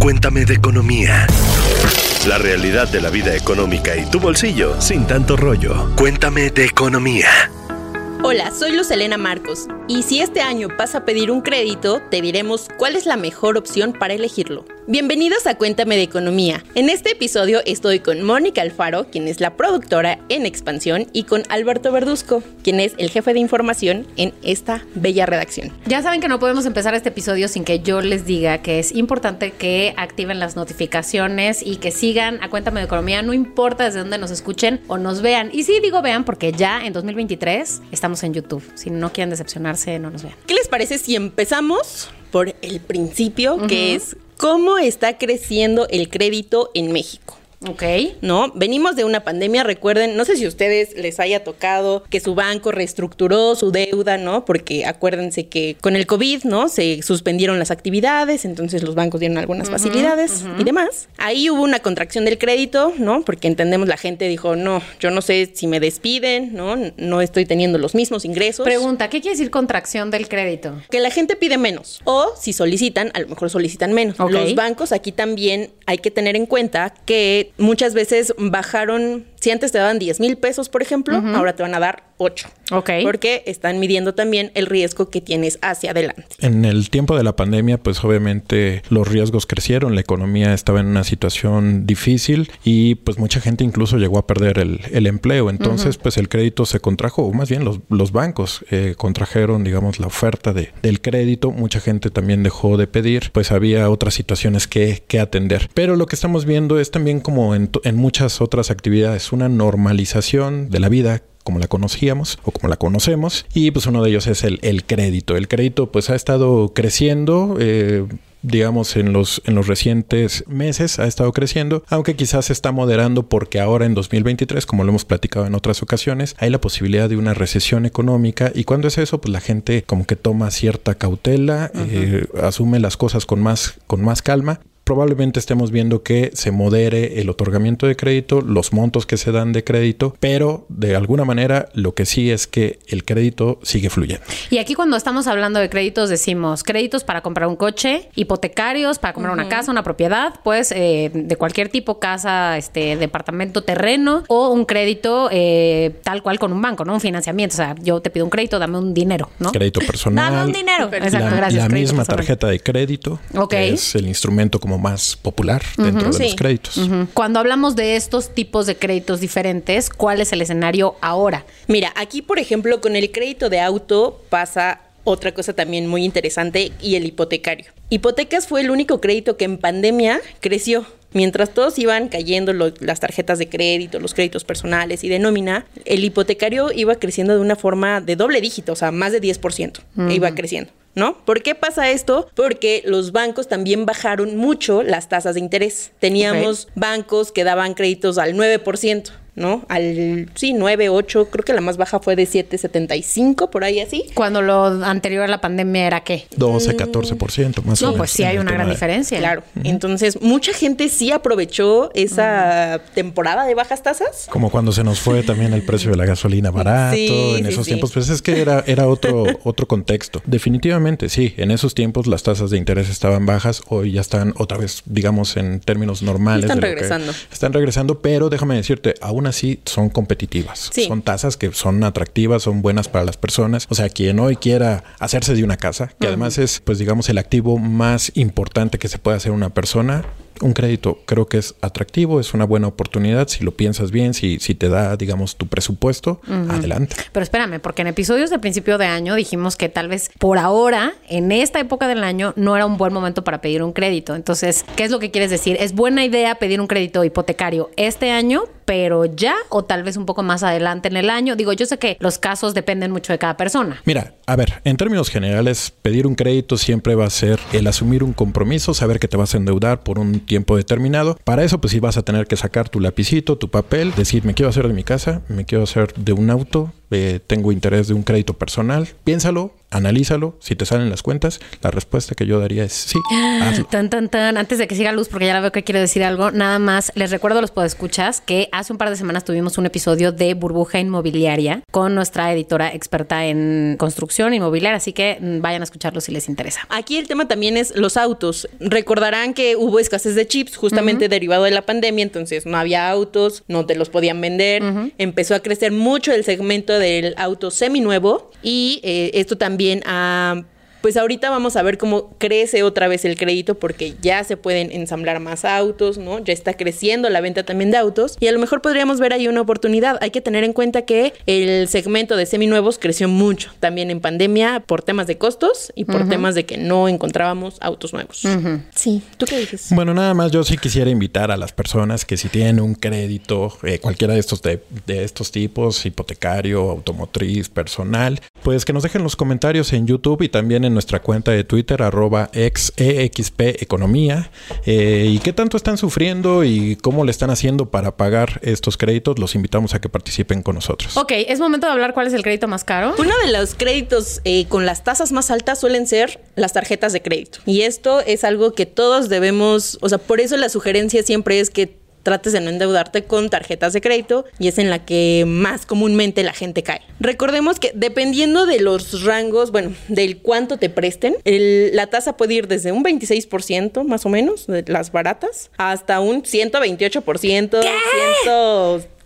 Cuéntame de economía. La realidad de la vida económica y tu bolsillo sin tanto rollo. Cuéntame de economía. Hola, soy Luz Elena Marcos y si este año vas a pedir un crédito, te diremos cuál es la mejor opción para elegirlo. Bienvenidos a Cuéntame de Economía. En este episodio estoy con Mónica Alfaro, quien es la productora en Expansión, y con Alberto Verduzco, quien es el jefe de información en esta bella redacción. Ya saben que no podemos empezar este episodio sin que yo les diga que es importante que activen las notificaciones y que sigan a Cuéntame de Economía, no importa desde dónde nos escuchen o nos vean. Y sí digo vean porque ya en 2023 estamos en YouTube. Si no quieren decepcionarse, no nos vean. ¿Qué les parece si empezamos por el principio, que es cómo está creciendo el crédito en México? Ok. ¿no? Venimos de una pandemia, recuerden, no sé si a ustedes les haya tocado que su banco reestructuró su deuda, ¿no? Porque acuérdense que con el COVID, ¿no? Se suspendieron las actividades, entonces los bancos dieron algunas facilidades y demás. Ahí hubo una contracción del crédito, ¿no? Porque entendemos la gente dijo, no, yo no sé si me despiden, ¿no? No estoy teniendo los mismos ingresos. Pregunta, ¿qué quiere decir contracción del crédito? que la gente pide menos. O si solicitan, a lo mejor solicitan menos. Ok. Los bancos aquí también hay que tener en cuenta que muchas veces bajaron, si antes te daban 10 mil pesos, por ejemplo, ahora te van a dar 8. Ok. Porque están midiendo también el riesgo que tienes hacia adelante. En el tiempo de la pandemia, pues obviamente los riesgos crecieron, la economía estaba en una situación difícil y pues mucha gente incluso llegó a perder el, el empleo. Entonces, pues el crédito se contrajo, o más bien los, los bancos eh, contrajeron, digamos, la oferta de, del crédito. Mucha gente también dejó de pedir, pues había otras situaciones que, que atender. Pero lo que estamos viendo es también como en, en muchas otras actividades, una normalización de la vida como la conocíamos o como la conocemos y pues uno de ellos es el, el crédito. El crédito pues ha estado creciendo. eh, digamos en los en los recientes meses ha estado creciendo, aunque quizás se está moderando porque ahora en 2023, como lo hemos platicado en otras ocasiones, hay la posibilidad de una recesión económica y cuando es eso, pues la gente como que toma cierta cautela, eh, asume las cosas con más con más calma probablemente estemos viendo que se modere el otorgamiento de crédito, los montos que se dan de crédito, pero de alguna manera lo que sí es que el crédito sigue fluyendo. Y aquí cuando estamos hablando de créditos decimos créditos para comprar un coche, hipotecarios para comprar una casa, una propiedad, pues eh, de cualquier tipo, casa, este, departamento, terreno o un crédito eh, tal cual con un banco, ¿no? Un financiamiento. O sea, yo te pido un crédito, dame un dinero, ¿no? Crédito personal. Dame un dinero. Exacto, la, gracias. la misma personal. tarjeta de crédito Ok. que es el instrumento como más popular dentro de Sí. los créditos. Cuando hablamos de estos tipos de créditos diferentes, ¿cuál es el escenario ahora? Mira, aquí por ejemplo con el crédito de auto pasa otra cosa también muy interesante y el hipotecario. Hipotecas fue el único crédito que en pandemia creció. Mientras todos iban cayendo lo- las tarjetas de crédito, los créditos personales y de nómina, el hipotecario iba creciendo de una forma de doble dígito, o sea, más de 10%. Iba creciendo. ¿No? ¿Por qué pasa esto? Porque los bancos también bajaron mucho las tasas de interés. Teníamos bancos que daban créditos al 9%, ¿no? Al, sí, 9, 8, creo que la más baja fue de 7,75, por ahí así. Cuando lo anterior a la pandemia era qué? 12, 14% más o No, menos. pues sí hay una gran de- diferencia. Claro. Entonces, mucha gente sí aprovechó esa temporada de bajas tasas. Como cuando se nos fue también el precio de la gasolina barato Sí, en sí, esos sí. tiempos, pues es que era, era otro, otro contexto. Definitivamente, sí, en esos tiempos las tasas de interés estaban bajas, hoy ya están otra vez, digamos, en términos normales. Están de lo que- regresando. están regresando, pero déjame decirte, aún así son competitivas. Sí. Son tasas que son atractivas, son buenas para las personas. O sea, quien hoy quiera hacerse de una casa, que además es, pues digamos, el activo más importante que se puede hacer una persona, un crédito creo que es atractivo, es una buena oportunidad si lo piensas bien, si, si te da, digamos, tu presupuesto, adelante. Pero espérame, porque en episodios de principio de año dijimos que tal vez por ahora, en esta época del año, no era un buen momento para pedir un crédito. Entonces, ¿qué es lo que quieres decir? ¿Es buena idea pedir un crédito hipotecario este año, pero ya o tal vez un poco más adelante en el año? Digo, yo sé que los casos dependen mucho de cada persona. Mira, a ver, en términos generales, pedir un crédito siempre va a ser el asumir un compromiso, saber que te vas a endeudar por un tiempo determinado. Para eso, pues sí vas a tener que sacar tu lapicito, tu papel, decir, me quiero hacer de mi casa, me quiero hacer de un auto, eh, tengo interés de un crédito personal, piénsalo, analízalo, si te salen las cuentas, la respuesta que yo daría es sí, hazlo. Tan, tan, tan. Antes de que siga Luz, porque ya la veo que quiere decir algo, nada más les recuerdo a los podescuchas que hace un par de semanas tuvimos un episodio de Burbuja Inmobiliaria con nuestra editora experta en construcción inmobiliaria, así que mm, vayan a escucharlo si les interesa. Aquí el tema también es los autos. Recordarán que hubo escasez de chips justamente derivado de la pandemia, entonces no había autos, no te los podían vender. Empezó a crecer mucho el segmento del auto seminuevo y eh, esto también ha pues ahorita vamos a ver cómo crece otra vez el crédito porque ya se pueden ensamblar más autos, ¿no? Ya está creciendo la venta también de autos y a lo mejor podríamos ver ahí una oportunidad. Hay que tener en cuenta que el segmento de seminuevos creció mucho también en pandemia por temas de costos y por temas de que no encontrábamos autos nuevos. Sí, ¿tú qué dices? Bueno, nada más yo sí quisiera invitar a las personas que si tienen un crédito, eh, cualquiera de estos de, de estos tipos, hipotecario, automotriz, personal, pues que nos dejen los comentarios en YouTube y también en nuestra cuenta de Twitter, arroba XEXP Economía. Eh, ¿Y qué tanto están sufriendo y cómo le están haciendo para pagar estos créditos? Los invitamos a que participen con nosotros. Ok, es momento de hablar cuál es el crédito más caro. Uno de los créditos eh, con las tasas más altas suelen ser las tarjetas de crédito. Y esto es algo que todos debemos, o sea, por eso la sugerencia siempre es que trates de no endeudarte con tarjetas de crédito y es en la que más comúnmente la gente cae. Recordemos que dependiendo de los rangos, bueno, del cuánto te presten, el- la tasa puede ir desde un 26% más o menos, de las baratas, hasta un 128%,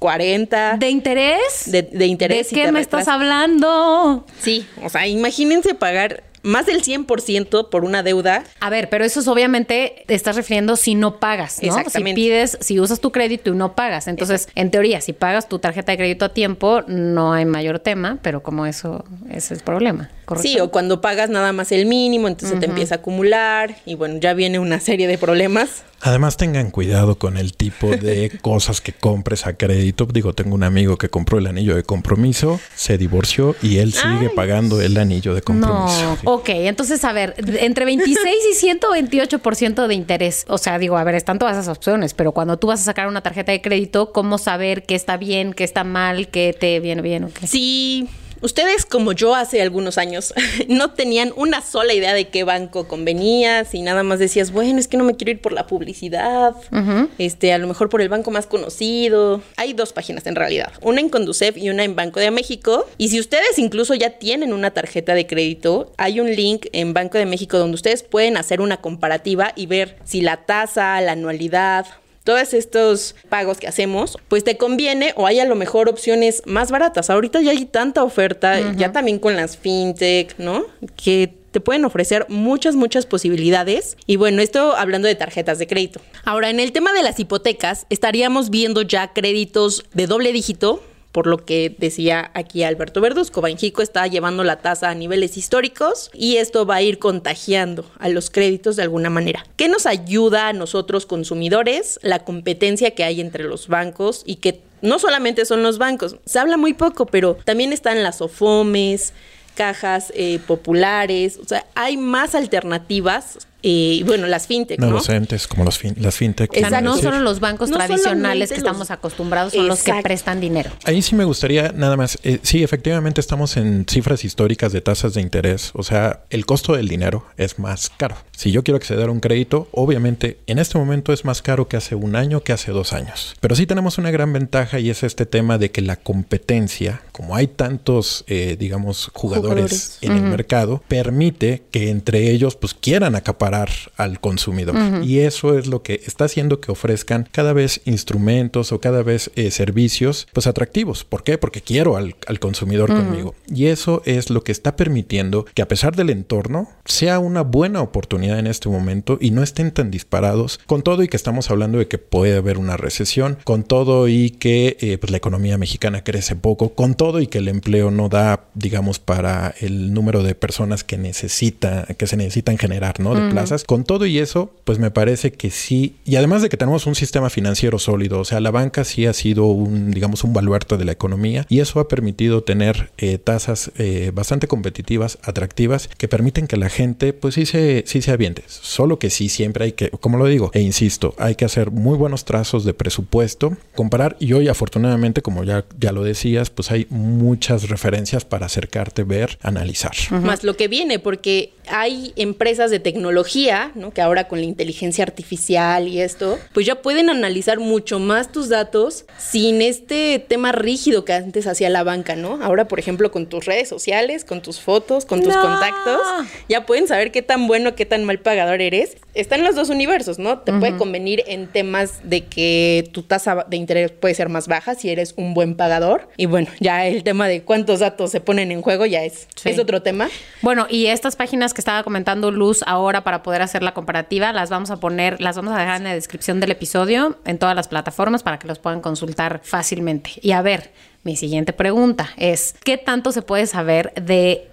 140% ¿De interés? de, de interés. ¿De qué me estás hablando? Sí, o sea, imagínense pagar más del 100% por una deuda. A ver, pero eso es obviamente te estás refiriendo si no pagas, ¿no? Exactamente. Si pides, si usas tu crédito y no pagas. Entonces, en teoría, si pagas tu tarjeta de crédito a tiempo, no hay mayor tema, pero como eso, ese es el problema, ¿correcto? Sí, o cuando pagas nada más el mínimo, entonces te empieza a acumular y bueno, ya viene una serie de problemas. Además, tengan cuidado con el tipo de cosas que compres a crédito. Digo, tengo un amigo que compró el anillo de compromiso, se divorció y él sigue pagando el anillo de compromiso. No, Sí. ok, entonces a ver, entre 26 y 128% de interés. O sea, digo, a ver, están todas esas opciones, pero cuando tú vas a sacar una tarjeta de crédito, ¿cómo saber qué está bien, qué está mal, qué te viene bien o qué? Si ustedes, como yo hace algunos años, no tenían una sola idea de qué banco convenía, si nada más decías, bueno, es que no me quiero ir por la publicidad, este, a lo mejor por el banco más conocido. Hay dos páginas en realidad, una en Conducef y una en Banco de México. Y si ustedes incluso ya tienen una tarjeta de crédito, hay un link en Banco de México donde ustedes pueden hacer una comparativa y ver si la tasa, la anualidad, todos estos pagos que hacemos, pues te conviene o hay a lo mejor opciones más baratas. Ahorita ya hay tanta oferta, ya también con las fintech, ¿no? Que te pueden ofrecer muchas, muchas posibilidades. Y bueno, esto hablando de tarjetas de crédito. Ahora, en el tema de las hipotecas, estaríamos viendo ya créditos de doble dígito. Por lo que decía aquí Alberto Verduzco, Banjico está llevando la tasa a niveles históricos y esto va a ir contagiando a los créditos de alguna manera. ¿Qué nos ayuda a nosotros consumidores? La competencia que hay entre los bancos y que no solamente son los bancos, se habla muy poco, pero también están las OFOMES, cajas eh, populares, o sea, hay más alternativas y bueno, las fintech, ¿no? Nuevos entes como los fin- las fintech. O sea, Exacto. no solo los bancos No tradicionales que los- estamos acostumbrados son los que Exacto. prestan dinero. Ahí sí me gustaría nada más, eh, sí, efectivamente estamos en cifras históricas de tasas de interés, o sea, el costo del dinero es más caro. Si yo quiero acceder a un crédito, obviamente en este momento es más caro que hace un año, que hace dos años. Pero sí tenemos una gran ventaja y es este tema de que la competencia, como hay tantos, eh, digamos, jugadores, Jugadores. en el mercado, permite que entre ellos pues quieran al consumidor. Y eso es lo que está haciendo que ofrezcan cada vez instrumentos o cada vez eh, servicios pues atractivos. ¿Por qué? Porque quiero al, al consumidor conmigo. Y eso es lo que está permitiendo que a pesar del entorno sea una buena oportunidad en este momento y no estén tan disparados con todo y que estamos hablando de que puede haber una recesión, con todo y que eh, pues la economía mexicana crece poco, con todo y que el empleo no da, digamos, para el número de personas que necesita, que se necesitan generar, ¿no? De plazas. Con todo y eso, pues me parece que sí. Y además de que tenemos un sistema financiero sólido, o sea, la banca sí ha sido un, digamos, un baluarte de la economía y eso ha permitido tener eh, tasas eh, bastante competitivas, atractivas, que permiten que la gente, pues sí se, sí se aviente. Solo que sí siempre hay que, como lo digo, e insisto, hay que hacer muy buenos trazos de presupuesto, comparar y hoy afortunadamente, como ya, ya lo decías, pues hay muchas referencias para acercarte, ver, analizar. Más lo que viene, porque hay empresas de tecnología, ¿no? Que ahora con la inteligencia artificial y esto, pues ya pueden analizar mucho más tus datos sin este tema rígido que antes hacía la banca, ¿no? Ahora, por ejemplo, con tus redes sociales, con tus fotos, con tus contactos, ya pueden saber qué tan bueno, qué tan mal pagador eres. Están los dos universos, ¿no? Te puede convenir en temas de que tu tasa de interés puede ser más baja si eres un buen pagador. Y bueno, ya el tema de cuántos datos se ponen en juego ya es, es otro tema. Bueno, y estas páginas que estaba comentando Luz ahora para poder hacer la comparativa, las vamos a poner, las vamos a dejar en la descripción del episodio en todas las plataformas para que los puedan consultar fácilmente. Y a ver, mi siguiente pregunta es, ¿qué tanto se puede saber de,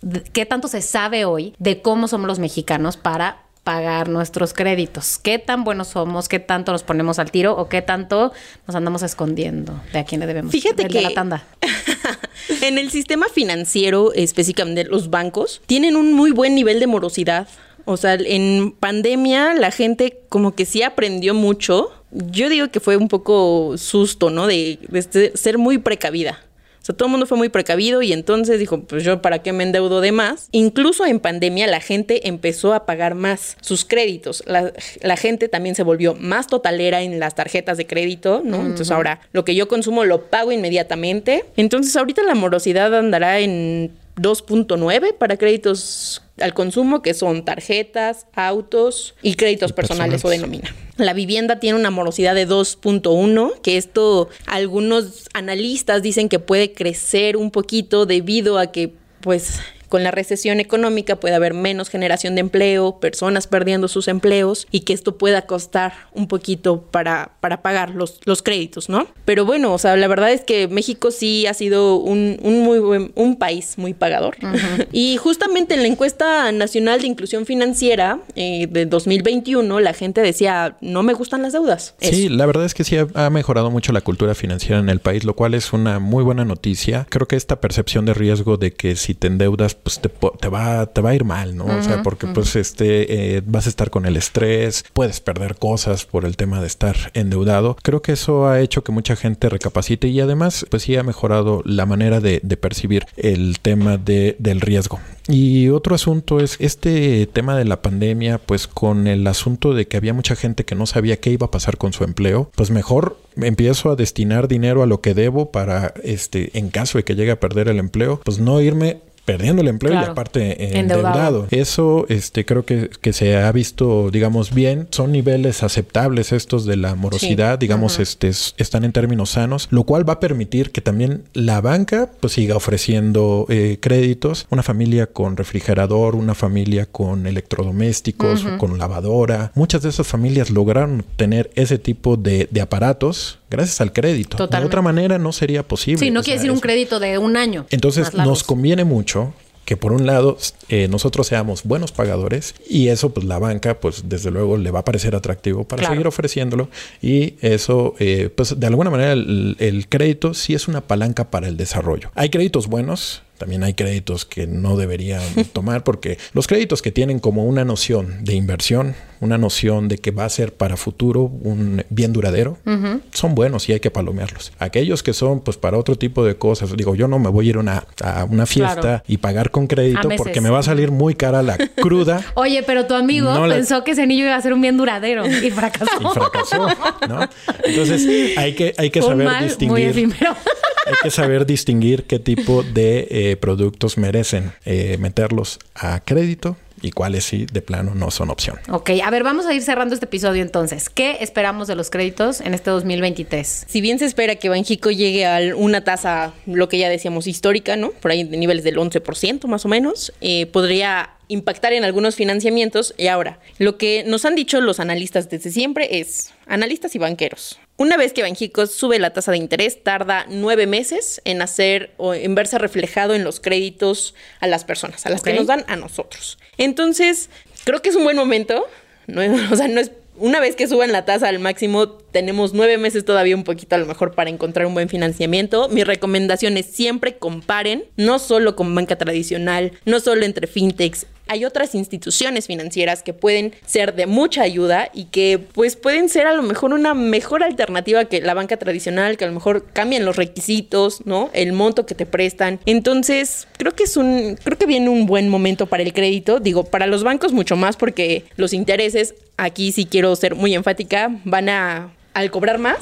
de qué tanto se sabe hoy de cómo somos los mexicanos para pagar nuestros créditos. ¿Qué tan buenos somos? ¿Qué tanto nos ponemos al tiro? ¿O qué tanto nos andamos escondiendo de a quién le debemos? Fíjate de, que la tanda. en el sistema financiero, específicamente los bancos, tienen un muy buen nivel de morosidad. O sea, en pandemia la gente como que sí aprendió mucho. Yo digo que fue un poco susto, ¿no? De, de ser muy precavida. O sea, todo el mundo fue muy precavido y entonces dijo, pues yo para qué me endeudo de más. Incluso en pandemia la gente empezó a pagar más sus créditos. La, la gente también se volvió más totalera en las tarjetas de crédito, ¿no? Uh -huh. Entonces ahora lo que yo consumo lo pago inmediatamente. Entonces ahorita la morosidad andará en 2.9 para créditos al consumo, que son tarjetas, autos y créditos personales, personales. o de nómina. La vivienda tiene una morosidad de 2.1, que esto algunos analistas dicen que puede crecer un poquito debido a que pues con la recesión económica puede haber menos generación de empleo, personas perdiendo sus empleos y que esto pueda costar un poquito para, para pagar los, los créditos, ¿no? Pero bueno, o sea, la verdad es que México sí ha sido un, un muy buen, un país muy pagador. Uh -huh. Y justamente en la encuesta nacional de inclusión financiera eh, de 2021, la gente decía, no me gustan las deudas. Sí, Eso. la verdad es que sí ha, ha mejorado mucho la cultura financiera en el país, lo cual es una muy buena noticia. Creo que esta percepción de riesgo de que si te endeudas pues te, te, va, te va a ir mal, ¿no? Uh -huh, o sea, porque uh -huh. pues este, eh, vas a estar con el estrés, puedes perder cosas por el tema de estar endeudado. Creo que eso ha hecho que mucha gente recapacite y además pues sí ha mejorado la manera de, de percibir el tema de, del riesgo. Y otro asunto es este tema de la pandemia, pues con el asunto de que había mucha gente que no sabía qué iba a pasar con su empleo, pues mejor empiezo a destinar dinero a lo que debo para, este, en caso de que llegue a perder el empleo, pues no irme perdiendo el empleo claro. y aparte eh, endeudado. endeudado. Eso este creo que, que, se ha visto, digamos, bien. Son niveles aceptables estos de la morosidad, sí. digamos, uh -huh. este, están en términos sanos, lo cual va a permitir que también la banca pues siga ofreciendo eh, créditos. Una familia con refrigerador, una familia con electrodomésticos, uh -huh. con lavadora. Muchas de esas familias lograron tener ese tipo de, de aparatos gracias al crédito. Totalmente. De otra manera no sería posible. Sí, no quiere sea, decir un crédito de un año. Entonces nos conviene mucho que por un lado eh, nosotros seamos buenos pagadores y eso pues la banca pues desde luego le va a parecer atractivo para claro. seguir ofreciéndolo y eso eh, pues de alguna manera el, el crédito sí es una palanca para el desarrollo. Hay créditos buenos, también hay créditos que no deberían tomar porque los créditos que tienen como una noción de inversión, una noción de que va a ser para futuro un bien duradero, uh -huh. son buenos y hay que palomearlos. Aquellos que son pues para otro tipo de cosas, digo, yo no me voy a ir una, a una fiesta claro. y pagar con crédito porque me va a salir muy cara la cruda. Oye, pero tu amigo no pensó la... que ese niño iba a ser un bien duradero y fracasó. y fracasó, ¿no? Entonces hay que, hay que saber mal, distinguir. Muy hay que saber distinguir qué tipo de eh, productos merecen eh, meterlos a crédito y cuáles sí de plano no son opción. Ok, a ver, vamos a ir cerrando este episodio entonces. ¿Qué esperamos de los créditos en este 2023? Si bien se espera que Banjico llegue a una tasa, lo que ya decíamos, histórica, ¿no? Por ahí de niveles del 11% más o menos, eh, podría impactar en algunos financiamientos. Y ahora, lo que nos han dicho los analistas desde siempre es, analistas y banqueros, una vez que Banjico sube la tasa de interés, tarda nueve meses en hacer o en verse reflejado en los créditos a las personas, a las okay. que nos dan a nosotros. Entonces, creo que es un buen momento. No, o sea, no es una vez que suban la tasa al máximo, tenemos nueve meses todavía un poquito a lo mejor para encontrar un buen financiamiento. Mi recomendación es siempre comparen, no solo con banca tradicional, no solo entre fintechs. Hay otras instituciones financieras que pueden ser de mucha ayuda y que pues pueden ser a lo mejor una mejor alternativa que la banca tradicional, que a lo mejor cambian los requisitos, ¿no? El monto que te prestan. Entonces, creo que es un creo que viene un buen momento para el crédito, digo, para los bancos mucho más porque los intereses aquí sí quiero ser muy enfática, van a, al cobrar más,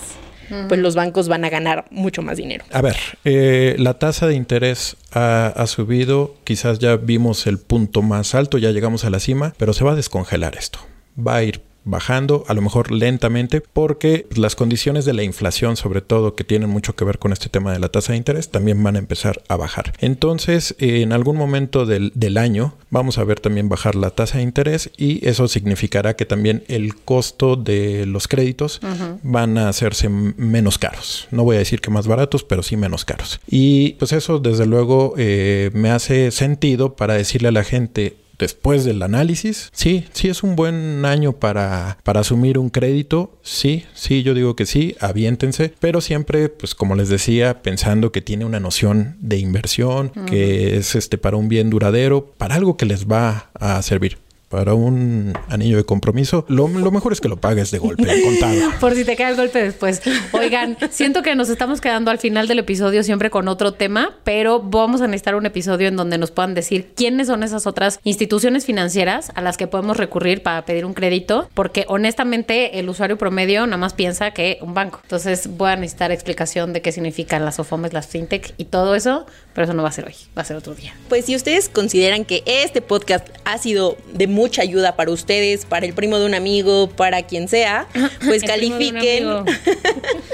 pues los bancos van a ganar mucho más dinero. A ver, eh, la tasa de interés ha, ha, subido, quizás ya vimos el punto más alto, ya llegamos a la cima, pero se va a descongelar esto. Va a ir bajando, a lo mejor lentamente, porque las condiciones de la inflación, sobre todo, que tienen mucho que ver con este tema de la tasa de interés, también van a empezar a bajar. Entonces, en algún momento del, del año, vamos a ver también bajar la tasa de interés y eso significará que también el costo de los créditos uh -huh. van a hacerse menos caros. No voy a decir que más baratos, pero sí menos caros. Y pues eso, desde luego, eh, me hace sentido para decirle a la gente, después del análisis, sí, sí es un buen año para, para asumir un crédito. Sí, sí, yo digo que sí, aviéntense, pero siempre, pues como les decía, pensando que tiene una noción de inversión, uh -huh. que es este para un bien duradero, para algo que les va a servir para un anillo de compromiso, lo, lo, mejor es que lo pagues de golpe, contado. Por si te cae el golpe después. Oigan, siento que nos estamos quedando al final del episodio siempre con otro tema, pero vamos a necesitar un episodio en donde nos puedan decir quiénes son esas otras instituciones financieras a las que podemos recurrir para pedir un crédito, porque honestamente el usuario promedio nada más piensa que un banco. Entonces voy a necesitar explicación de qué significan las OFOMES, las fintech y todo eso, pero eso no va a ser hoy, va a ser otro día. Pues si ustedes consideran que este podcast ha sido de mucha ayuda para ustedes, para el primo de un amigo, para quien sea, pues califiquen.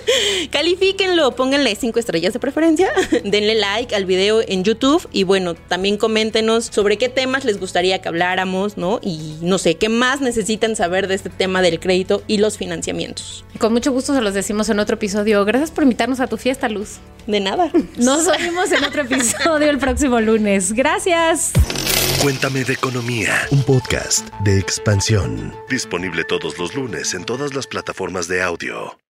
califíquenlo, pónganle cinco estrellas de preferencia, denle like al video en YouTube y bueno, también coméntenos sobre qué temas les gustaría que habláramos, ¿no? Y no sé, qué más necesitan saber de este tema del crédito y los financiamientos. Con mucho gusto se los decimos en otro episodio. Gracias por invitarnos a tu fiesta, Luz. De nada. Nos vemos en otro episodio el próximo lunes. Gracias. Cuéntame de economía, un podcast de expansión. Disponible todos los lunes en todas las plataformas de audio.